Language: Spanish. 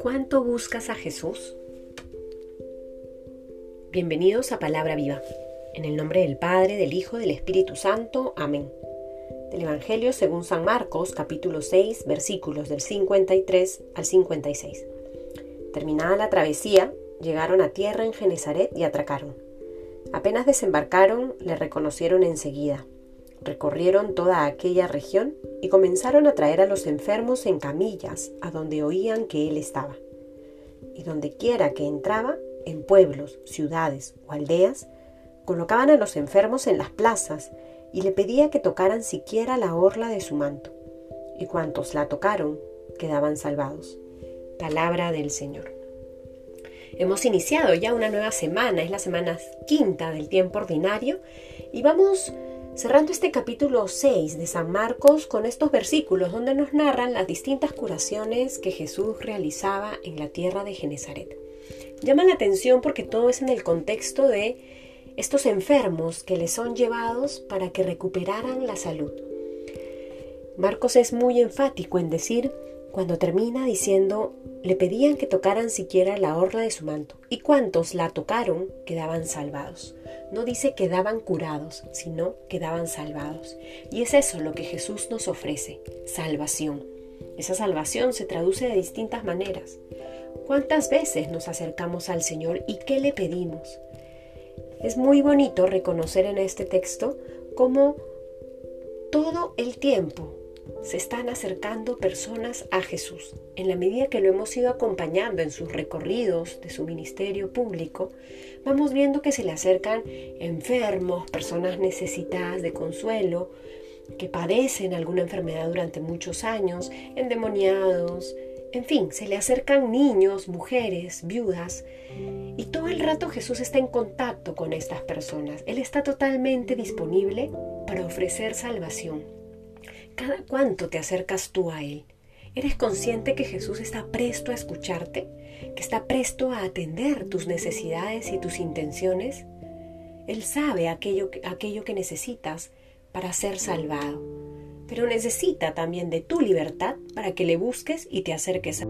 ¿Cuánto buscas a Jesús? Bienvenidos a Palabra Viva. En el nombre del Padre, del Hijo, del Espíritu Santo. Amén. Del Evangelio según San Marcos, capítulo 6, versículos del 53 al 56. Terminada la travesía, llegaron a tierra en Genezaret y atracaron. Apenas desembarcaron, le reconocieron enseguida. Recorrieron toda aquella región y comenzaron a traer a los enfermos en camillas a donde oían que él estaba. Y donde quiera que entraba, en pueblos, ciudades o aldeas, colocaban a los enfermos en las plazas y le pedía que tocaran siquiera la orla de su manto. Y cuantos la tocaron quedaban salvados. Palabra del Señor. Hemos iniciado ya una nueva semana, es la semana quinta del tiempo ordinario y vamos cerrando este capítulo 6 de San Marcos con estos versículos donde nos narran las distintas curaciones que Jesús realizaba en la tierra de Genezaret. Llama la atención porque todo es en el contexto de estos enfermos que les son llevados para que recuperaran la salud. Marcos es muy enfático en decir, cuando termina diciendo, le pedían que tocaran siquiera la orla de su manto, y cuantos la tocaron quedaban salvados. No dice quedaban curados, sino quedaban salvados. Y es eso lo que Jesús nos ofrece, salvación. Esa salvación se traduce de distintas maneras. ¿Cuántas veces nos acercamos al Señor y qué le pedimos? Es muy bonito reconocer en este texto cómo todo el tiempo se están acercando personas a Jesús. En la medida que lo hemos ido acompañando en sus recorridos de su ministerio público, vamos viendo que se le acercan enfermos, personas necesitadas de consuelo, que padecen alguna enfermedad durante muchos años, endemoniados, en fin, se le acercan niños, mujeres, viudas, y todo el rato Jesús está en contacto con estas personas. Él está totalmente disponible para ofrecer salvación. ¿Cada cuánto te acercas tú a Él? ¿Eres consciente que Jesús está presto a escucharte? ¿Que está presto a atender tus necesidades y tus intenciones? Él sabe aquello, aquello que necesitas para ser salvado pero necesita también de tu libertad para que le busques y te acerques a